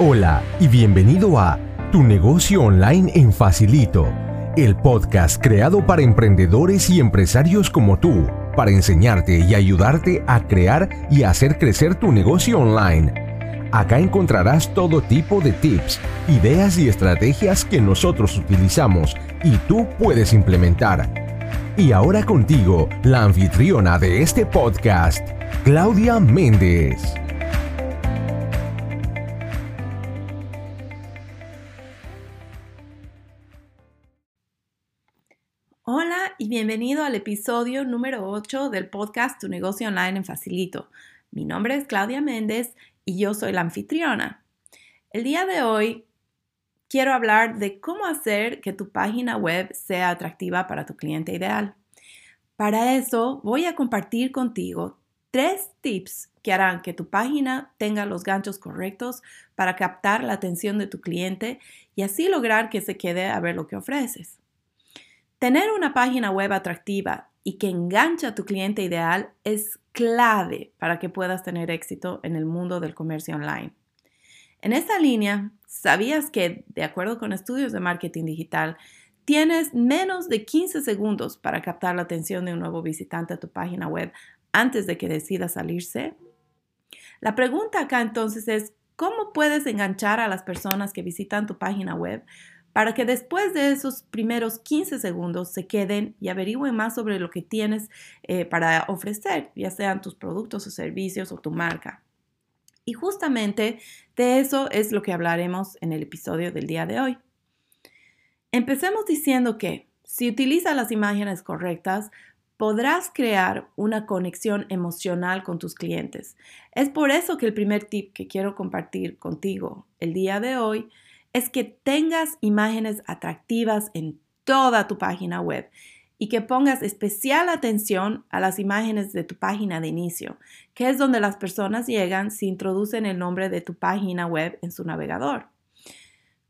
Hola y bienvenido a Tu negocio online en Facilito, el podcast creado para emprendedores y empresarios como tú, para enseñarte y ayudarte a crear y hacer crecer tu negocio online. Acá encontrarás todo tipo de tips, ideas y estrategias que nosotros utilizamos y tú puedes implementar. Y ahora contigo, la anfitriona de este podcast, Claudia Méndez. Bienvenido al episodio número 8 del podcast Tu negocio online en Facilito. Mi nombre es Claudia Méndez y yo soy la anfitriona. El día de hoy quiero hablar de cómo hacer que tu página web sea atractiva para tu cliente ideal. Para eso voy a compartir contigo tres tips que harán que tu página tenga los ganchos correctos para captar la atención de tu cliente y así lograr que se quede a ver lo que ofreces. Tener una página web atractiva y que enganche a tu cliente ideal es clave para que puedas tener éxito en el mundo del comercio online. En esta línea, ¿sabías que, de acuerdo con estudios de marketing digital, tienes menos de 15 segundos para captar la atención de un nuevo visitante a tu página web antes de que decida salirse? La pregunta acá entonces es, ¿cómo puedes enganchar a las personas que visitan tu página web para que después de esos primeros 15 segundos se queden y averigüen más sobre lo que tienes eh, para ofrecer, ya sean tus productos o servicios o tu marca. Y justamente de eso es lo que hablaremos en el episodio del día de hoy. Empecemos diciendo que si utilizas las imágenes correctas, podrás crear una conexión emocional con tus clientes. Es por eso que el primer tip que quiero compartir contigo el día de hoy es que tengas imágenes atractivas en toda tu página web y que pongas especial atención a las imágenes de tu página de inicio, que es donde las personas llegan si introducen el nombre de tu página web en su navegador.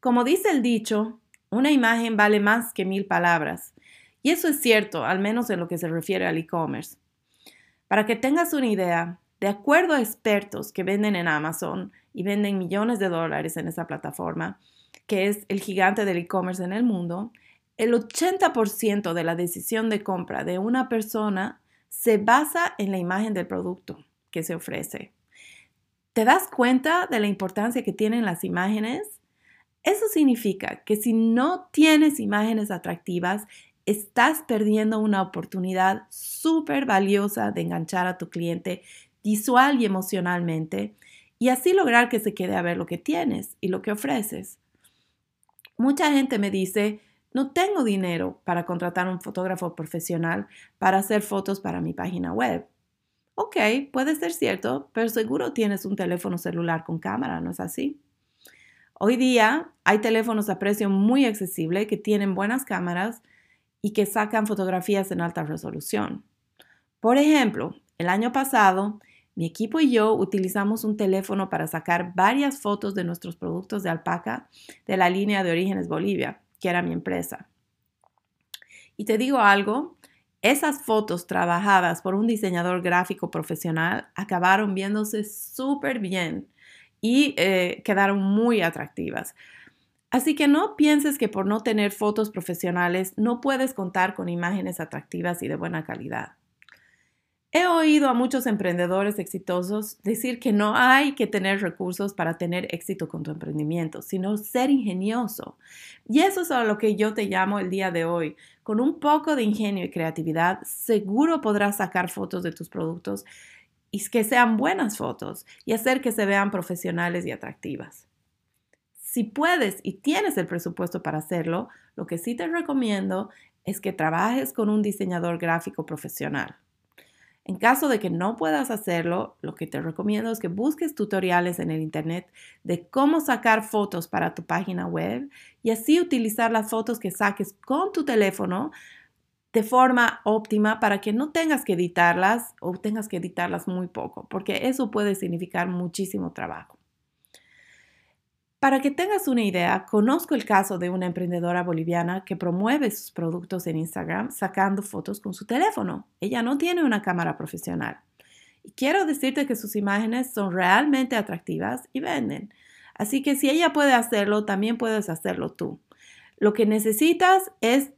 Como dice el dicho, una imagen vale más que mil palabras. Y eso es cierto, al menos en lo que se refiere al e-commerce. Para que tengas una idea, de acuerdo a expertos que venden en Amazon y venden millones de dólares en esa plataforma, que es el gigante del e-commerce en el mundo, el 80% de la decisión de compra de una persona se basa en la imagen del producto que se ofrece. ¿Te das cuenta de la importancia que tienen las imágenes? Eso significa que si no tienes imágenes atractivas, estás perdiendo una oportunidad súper valiosa de enganchar a tu cliente visual y emocionalmente y así lograr que se quede a ver lo que tienes y lo que ofreces. Mucha gente me dice, no tengo dinero para contratar un fotógrafo profesional para hacer fotos para mi página web. Ok, puede ser cierto, pero seguro tienes un teléfono celular con cámara, ¿no es así? Hoy día hay teléfonos a precio muy accesible que tienen buenas cámaras y que sacan fotografías en alta resolución. Por ejemplo, el año pasado mi equipo y yo utilizamos un teléfono para sacar varias fotos de nuestros productos de alpaca de la línea de Orígenes Bolivia, que era mi empresa. Y te digo algo, esas fotos trabajadas por un diseñador gráfico profesional acabaron viéndose súper bien y eh, quedaron muy atractivas. Así que no pienses que por no tener fotos profesionales no puedes contar con imágenes atractivas y de buena calidad. He oído a muchos emprendedores exitosos decir que no hay que tener recursos para tener éxito con tu emprendimiento, sino ser ingenioso. Y eso es a lo que yo te llamo el día de hoy. Con un poco de ingenio y creatividad, seguro podrás sacar fotos de tus productos y que sean buenas fotos y hacer que se vean profesionales y atractivas. Si puedes y tienes el presupuesto para hacerlo, lo que sí te recomiendo es que trabajes con un diseñador gráfico profesional. En caso de que no puedas hacerlo, lo que te recomiendo es que busques tutoriales en el Internet de cómo sacar fotos para tu página web y así utilizar las fotos que saques con tu teléfono de forma óptima para que no tengas que editarlas o tengas que editarlas muy poco, porque eso puede significar muchísimo trabajo. Para que tengas una idea, conozco el caso de una emprendedora boliviana que promueve sus productos en Instagram sacando fotos con su teléfono. Ella no tiene una cámara profesional. Y quiero decirte que sus imágenes son realmente atractivas y venden. Así que si ella puede hacerlo, también puedes hacerlo tú. Lo que necesitas es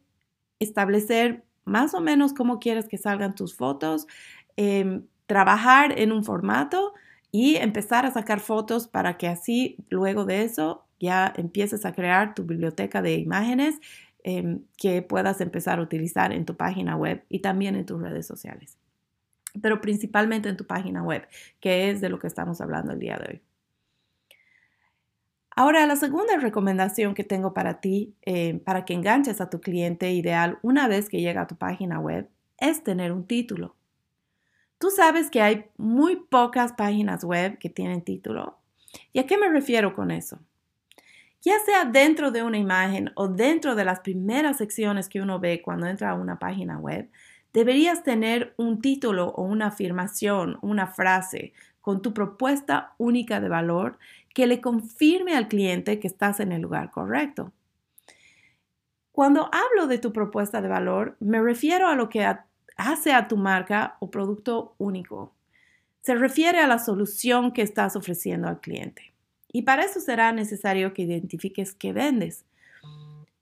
establecer más o menos cómo quieres que salgan tus fotos, em, trabajar en un formato y empezar a sacar fotos para que así luego de eso ya empieces a crear tu biblioteca de imágenes em, que puedas empezar a utilizar en tu página web y también en tus redes sociales. Pero principalmente en tu página web, que es de lo que estamos hablando el día de hoy. Ahora, la segunda recomendación que tengo para ti, eh, para que enganches a tu cliente ideal una vez que llega a tu página web, es tener un título. Tú sabes que hay muy pocas páginas web que tienen título. ¿Y a qué me refiero con eso? Ya sea dentro de una imagen o dentro de las primeras secciones que uno ve cuando entra a una página web, deberías tener un título o una afirmación, una frase con tu propuesta única de valor que le confirme al cliente que estás en el lugar correcto. Cuando hablo de tu propuesta de valor, me refiero a lo que hace a tu marca o producto único. Se refiere a la solución que estás ofreciendo al cliente. Y para eso será necesario que identifiques qué vendes.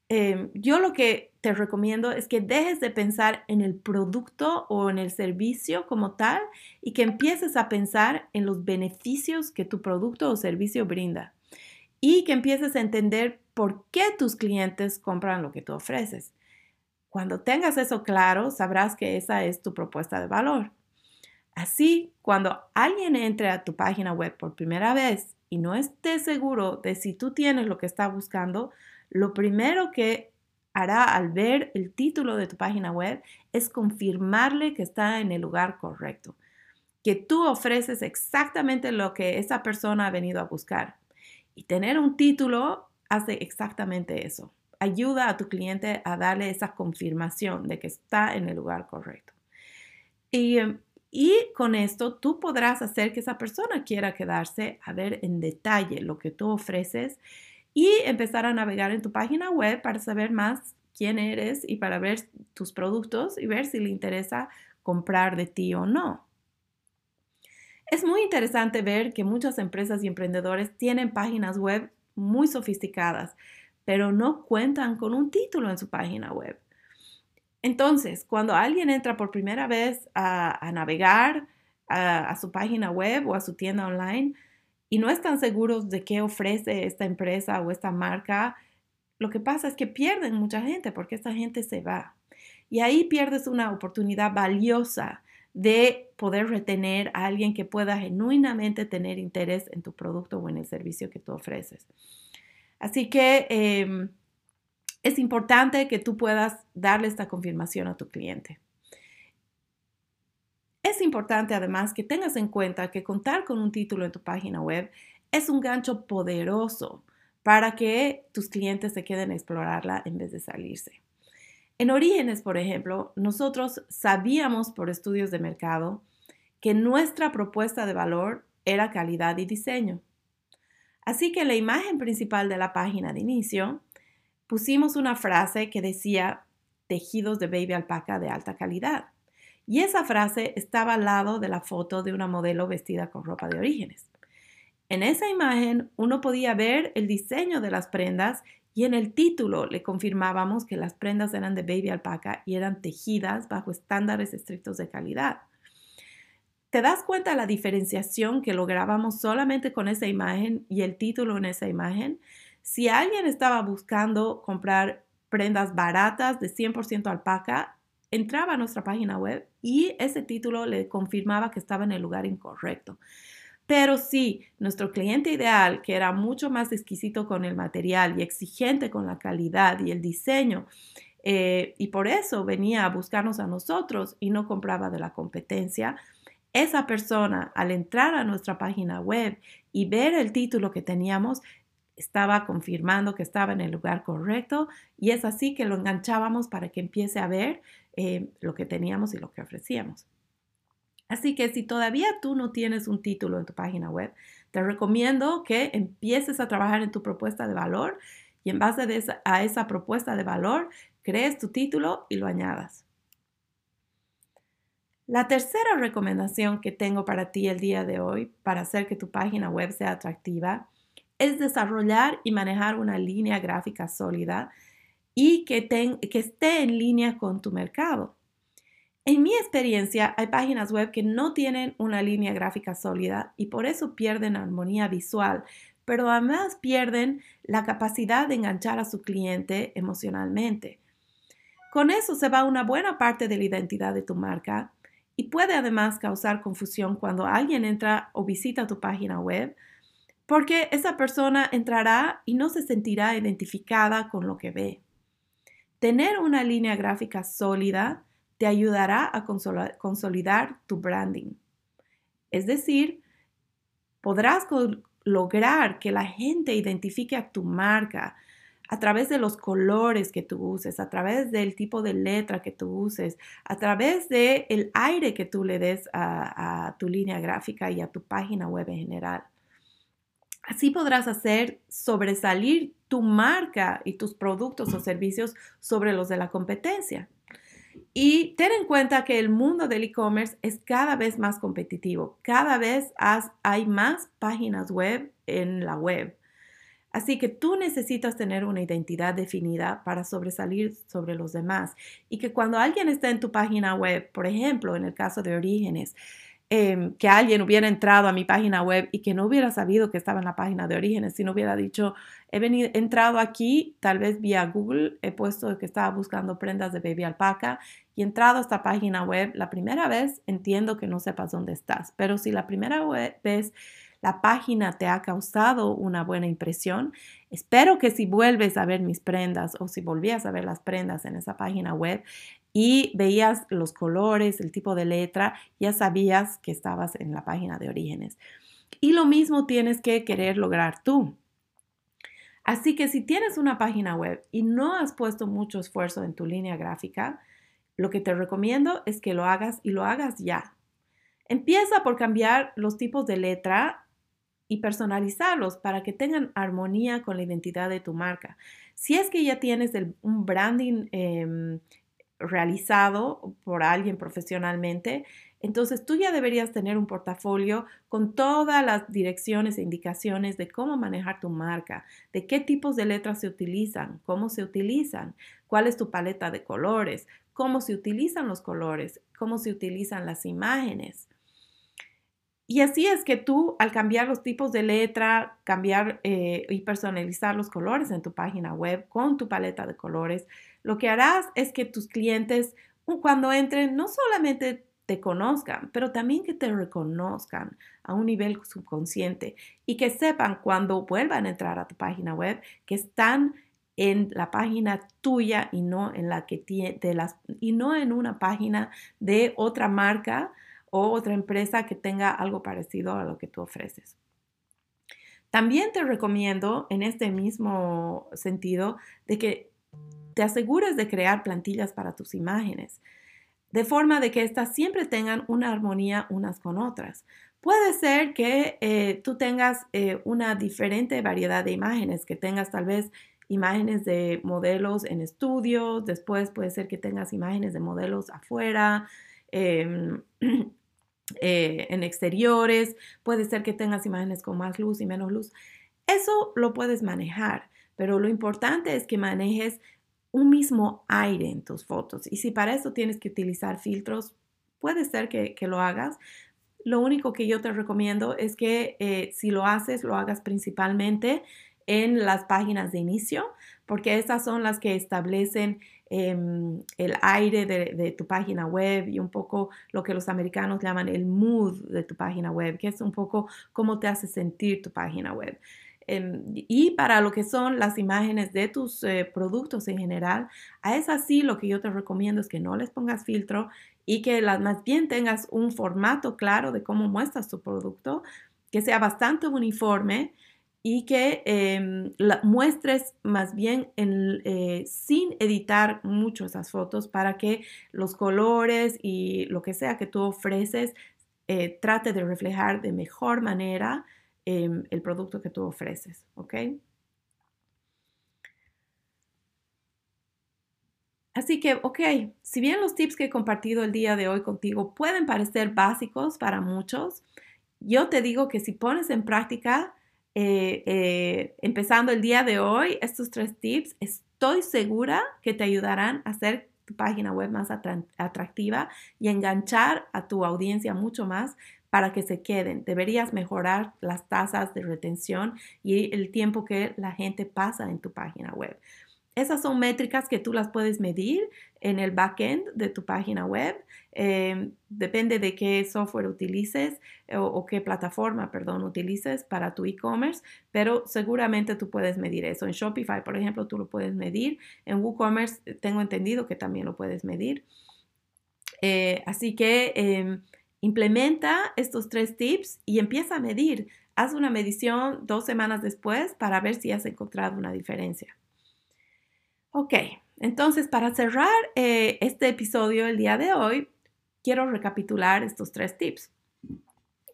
Em, yo lo que te recomiendo es que dejes de pensar en el producto o en el servicio como tal y que empieces a pensar en los beneficios que tu producto o servicio brinda y que empieces a entender por qué tus clientes compran lo que tú ofreces. Cuando tengas eso claro, sabrás que esa es tu propuesta de valor. Así, cuando alguien entre a tu página web por primera vez y no esté seguro de si tú tienes lo que está buscando, lo primero que hará al ver el título de tu página web es confirmarle que está en el lugar correcto, que tú ofreces exactamente lo que esa persona ha venido a buscar. Y tener un título hace exactamente eso. Ayuda a tu cliente a darle esa confirmación de que está en el lugar correcto. Y, y con esto tú podrás hacer que esa persona quiera quedarse a ver en detalle lo que tú ofreces y empezar a navegar en tu página web para saber más quién eres y para ver tus productos y ver si le interesa comprar de ti o no. Es muy interesante ver que muchas empresas y emprendedores tienen páginas web muy sofisticadas, pero no cuentan con un título en su página web. Entonces, cuando alguien entra por primera vez a, navegar a su página web o a su tienda online, y no están seguros de qué ofrece esta empresa o esta marca, lo que pasa es que pierden mucha gente porque esta gente se va. Y ahí pierdes una oportunidad valiosa de poder retener a alguien que pueda genuinamente tener interés en tu producto o en el servicio que tú ofreces. Así que em, es importante que tú puedas darle esta confirmación a tu cliente. Es importante además que tengas en cuenta que contar con un título en tu página web es un gancho poderoso para que tus clientes se queden a explorarla en vez de salirse. En Orígenes, por ejemplo, nosotros sabíamos por estudios de mercado que nuestra propuesta de valor era calidad y diseño. Así que en la imagen principal de la página de inicio pusimos una frase que decía tejidos de baby alpaca de alta calidad. Y esa frase estaba al lado de la foto de una modelo vestida con ropa de orígenes. En esa imagen uno podía ver el diseño de las prendas y en el título le confirmábamos que las prendas eran de baby alpaca y eran tejidas bajo estándares estrictos de calidad. ¿Te das cuenta la diferenciación que lográbamos solamente con esa imagen y el título en esa imagen? Si alguien estaba buscando comprar prendas baratas de 100% alpaca, entraba a nuestra página web y ese título le confirmaba que estaba en el lugar incorrecto. Pero sí, nuestro cliente ideal, que era mucho más exquisito con el material y exigente con la calidad y el diseño, eh, y por eso venía a buscarnos a nosotros y no compraba de la competencia, esa persona al entrar a nuestra página web y ver el título que teníamos, estaba confirmando que estaba en el lugar correcto y es así que lo enganchábamos para que empiece a ver eh, lo que teníamos y lo que ofrecíamos. Así que si todavía tú no tienes un título en tu página web, te recomiendo que empieces a trabajar en tu propuesta de valor y en base a esa propuesta de valor crees tu título y lo añadas. La tercera recomendación que tengo para ti el día de hoy para hacer que tu página web sea atractiva es desarrollar y manejar una línea gráfica sólida y que, esté en línea con tu mercado. En mi experiencia, hay páginas web que no tienen una línea gráfica sólida y por eso pierden armonía visual, pero además pierden la capacidad de enganchar a su cliente emocionalmente. Con eso se va una buena parte de la identidad de tu marca y puede además causar confusión cuando alguien entra o visita tu página web porque esa persona entrará y no se sentirá identificada con lo que ve. Tener una línea gráfica sólida te ayudará a consolidar tu branding. Es decir, podrás lograr que la gente identifique a tu marca a través de los colores que tú uses, a través del tipo de letra que tú uses, a través del el aire que tú le des a tu línea gráfica y a tu página web en general. Así podrás hacer sobresalir tu marca y tus productos o servicios sobre los de la competencia. Y ten en cuenta que el mundo del e-commerce es cada vez más competitivo. Cada vez hay más páginas web en la web. Así que tú necesitas tener una identidad definida para sobresalir sobre los demás. Y que cuando alguien está en tu página web, por ejemplo, en el caso de Orígenes, Em, que alguien hubiera entrado a mi página web y que no hubiera sabido que estaba en la página de orígenes, si no hubiera dicho, he venido, entrado aquí, tal vez vía Google, he puesto que estaba buscando prendas de baby alpaca y entrado a esta página web, la primera vez entiendo que no sepas dónde estás, pero si la primera vez la página te ha causado una buena impresión. Espero que si vuelves a ver mis prendas o si volvías a ver las prendas en esa página web, y veías los colores, el tipo de letra, ya sabías que estabas en la página de orígenes. Y lo mismo tienes que querer lograr tú. Así que si tienes una página web y no has puesto mucho esfuerzo en tu línea gráfica, lo que te recomiendo es que lo hagas y lo hagas ya. Empieza por cambiar los tipos de letra y personalizarlos para que tengan armonía con la identidad de tu marca. Si es que ya tienes un branding em, realizado por alguien profesionalmente, entonces tú ya deberías tener un portafolio con todas las direcciones e indicaciones de cómo manejar tu marca, de qué tipos de letras se utilizan, cómo se utilizan, cuál es tu paleta de colores, cómo se utilizan los colores, cómo se utilizan las imágenes. Y así es que tú, al cambiar los tipos de letra, cambiar eh, y personalizar los colores en tu página web con tu paleta de colores, lo que harás es que tus clientes, cuando entren, no solamente te conozcan, pero también que te reconozcan a un nivel subconsciente y que sepan cuando vuelvan a entrar a tu página web que están en la página tuya y no en la que tiene, las, y no en una página de otra marca o otra empresa que tenga algo parecido a lo que tú ofreces. También te recomiendo en este mismo sentido de que te asegures de crear plantillas para tus imágenes, de forma de que éstas siempre tengan una armonía unas con otras. Puede ser que eh, tú tengas eh, una diferente variedad de imágenes, que tengas tal vez imágenes de modelos en estudios, después puede ser que tengas imágenes de modelos afuera, em, Eh, en exteriores, puede ser que tengas imágenes con más luz y menos luz. Eso lo puedes manejar, pero lo importante es que manejes un mismo aire en tus fotos. Y si para eso tienes que utilizar filtros, puede ser que, lo hagas. Lo único que yo te recomiendo es que eh, si lo haces, lo hagas principalmente en las páginas de inicio, porque estas son las que establecen Em, el aire de, tu página web y un poco lo que los americanos llaman el mood de tu página web, que es un poco cómo te hace sentir tu página web. Em, y para lo que son las imágenes de tus eh, productos en general, a es así lo que yo te recomiendo es que no les pongas filtro y que las, más bien tengas un formato claro de cómo muestras tu producto, que sea bastante uniforme y que em, la, muestres más bien eh, sin editar mucho esas fotos para que los colores y lo que sea que tú ofreces eh, trate de reflejar de mejor manera em, el producto que tú ofreces, ¿ok? Así que, ok, si bien los tips que he compartido el día de hoy contigo pueden parecer básicos para muchos, yo te digo que si pones en práctica eh, eh, empezando el día de hoy, estos tres tips, estoy segura que te ayudarán a hacer tu página web más atractiva y enganchar a tu audiencia mucho más para que se queden. Deberías mejorar las tasas de retención y el tiempo que la gente pasa en tu página web. Esas son métricas que tú las puedes medir en el backend de tu página web. Em, depende de qué software utilices o, o, qué plataforma, perdón, utilices para tu e-commerce, pero seguramente tú puedes medir eso. En Shopify, por ejemplo, tú lo puedes medir. En WooCommerce eh, tengo entendido que también lo puedes medir. Eh, así que em, implementa estos tres tips y empieza a medir. Haz una medición dos semanas después para ver si has encontrado una diferencia. Ok, entonces para cerrar eh, este episodio el día de hoy, quiero recapitular estos tres tips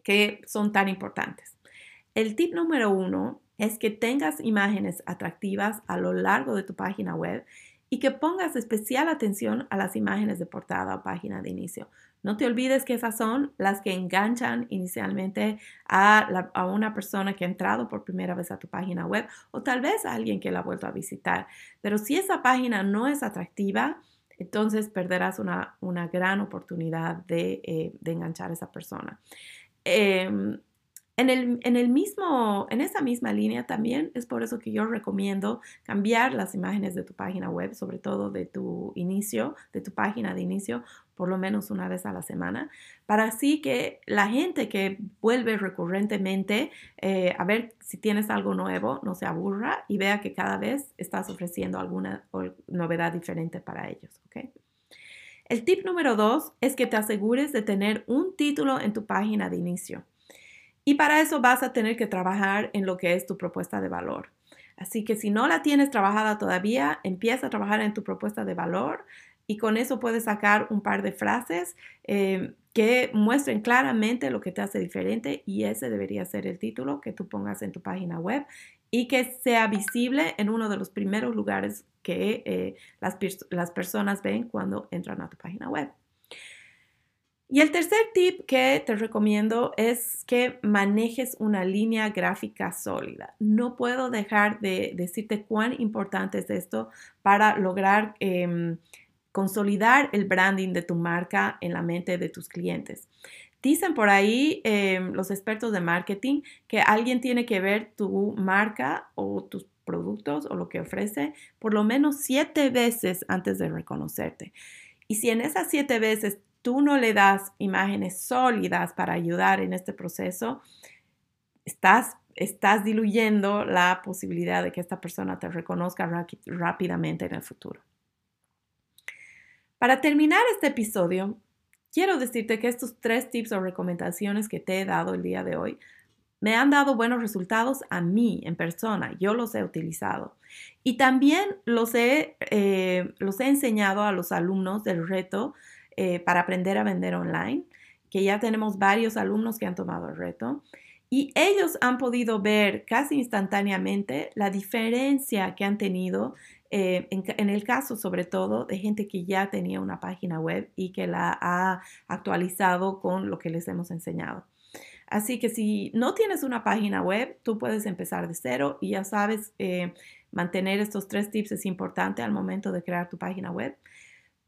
que son tan importantes. El tip número uno es que tengas imágenes atractivas a lo largo de tu página web y que pongas especial atención a las imágenes de portada o página de inicio. No te olvides que esas son las que enganchan inicialmente a, una persona que ha entrado por primera vez a tu página web o tal vez a alguien que la ha vuelto a visitar. Pero si esa página no es atractiva, entonces perderás una, gran oportunidad de, eh, enganchar a esa persona. Em, en, el, mismo, en esa misma línea también es por eso que yo recomiendo cambiar las imágenes de tu página web, sobre todo de tu inicio, de tu página de inicio, por lo menos una vez a la semana, para así que la gente que vuelve recurrentemente eh, a ver si tienes algo nuevo no se aburra y vea que cada vez estás ofreciendo alguna novedad diferente para ellos. El tip número dos es que te asegures de tener un título en tu página de inicio. Y para eso vas a tener que trabajar en lo que es tu propuesta de valor. Así que si no la tienes trabajada todavía, empieza a trabajar en tu propuesta de valor y con eso puedes sacar un par de frases eh, que muestren claramente lo que te hace diferente y ese debería ser el título que tú pongas en tu página web y que sea visible en uno de los primeros lugares que eh, las personas ven cuando entran a tu página web. Y el tercer tip que te recomiendo es que manejes una línea gráfica sólida. No puedo dejar de decirte cuán importante es esto para lograr em, consolidar el branding de tu marca en la mente de tus clientes. Dicen por ahí em, los expertos de marketing que alguien tiene que ver tu marca o tus productos o lo que ofrece por lo menos siete veces antes de reconocerte. Y si en esas siete veces tú no le das imágenes sólidas para ayudar en este proceso, estás, estás diluyendo la posibilidad de que esta persona te reconozca rápidamente en el futuro. Para terminar este episodio, quiero decirte que estos tres tips o recomendaciones que te he dado el día de hoy me han dado buenos resultados a mí en persona. Yo los he utilizado. Y también los he, eh, los he enseñado a los alumnos del reto eh, para aprender a vender online, que ya tenemos varios alumnos que han tomado el reto. Y ellos han podido ver casi instantáneamente la diferencia que han tenido eh, en, el caso sobre todo de gente que ya tenía una página web y que la ha actualizado con lo que les hemos enseñado. Así que si no tienes una página web, tú puedes empezar de cero y ya sabes, eh, mantener estos tres tips es importante al momento de crear tu página web.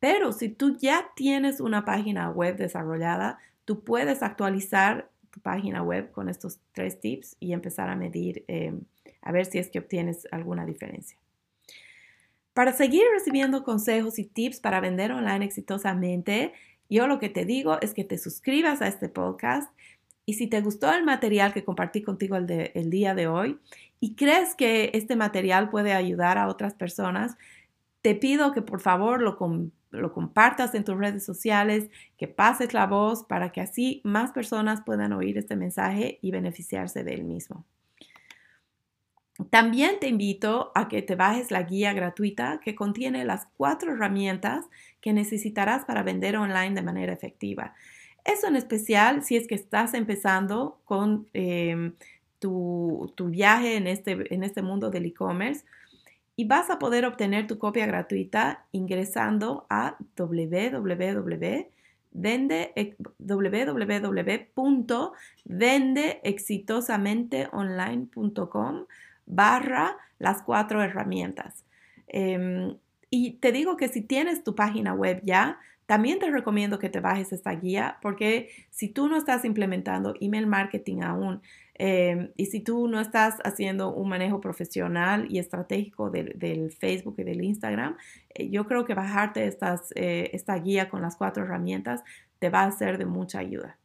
Pero si tú ya tienes una página web desarrollada, tú puedes actualizar tu página web con estos tres tips y empezar a medir, em, a ver si es que obtienes alguna diferencia. Para seguir recibiendo consejos y tips para vender online exitosamente, yo lo que te digo es que te suscribas a este podcast y si te gustó el material que compartí contigo el, el día de hoy y crees que este material puede ayudar a otras personas, te pido que por favor lo, lo compartas en tus redes sociales, que pases la voz para que así más personas puedan oír este mensaje y beneficiarse de él mismo. También te invito a que te bajes la guía gratuita que contiene las cuatro herramientas que necesitarás para vender online de manera efectiva. Eso en especial si es que estás empezando con em, tu, viaje en este, en este mundo del e-commerce y vas a poder obtener tu copia gratuita ingresando a www.vendeexitosamenteonline.com barra las cuatro herramientas. Em, y te digo que si tienes tu página web ya, también te recomiendo que te bajes esta guía porque si tú no estás implementando email marketing aún em, y si tú no estás haciendo un manejo profesional y estratégico del, Facebook y del Instagram, eh, yo creo que bajarte eh, esta guía con las cuatro herramientas te va a ser de mucha ayuda.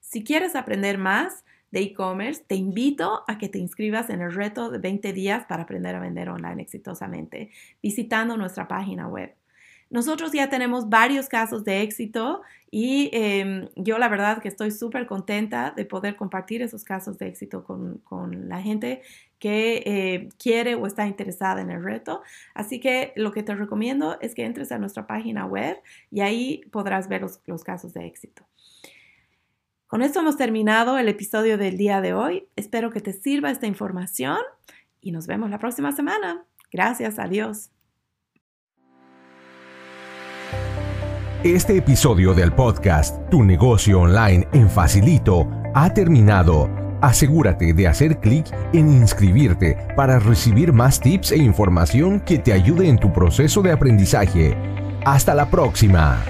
Si quieres aprender más, de e-commerce, te invito a que te inscribas en el reto de 20 días para aprender a vender online exitosamente, visitando nuestra página web. Nosotros ya tenemos varios casos de éxito y em, yo la verdad que estoy súper contenta de poder compartir esos casos de éxito con, la gente que eh, quiere o está interesada en el reto. Así que lo que te recomiendo es que entres a nuestra página web y ahí podrás ver los casos de éxito. Con esto hemos terminado el episodio del día de hoy. Espero que te sirva esta información y nos vemos la próxima semana. Gracias, adiós. Este episodio del podcast Tu negocio online en Facilito ha terminado. Asegúrate de hacer clic en inscribirte para recibir más tips e información que te ayude en tu proceso de aprendizaje. Hasta la próxima.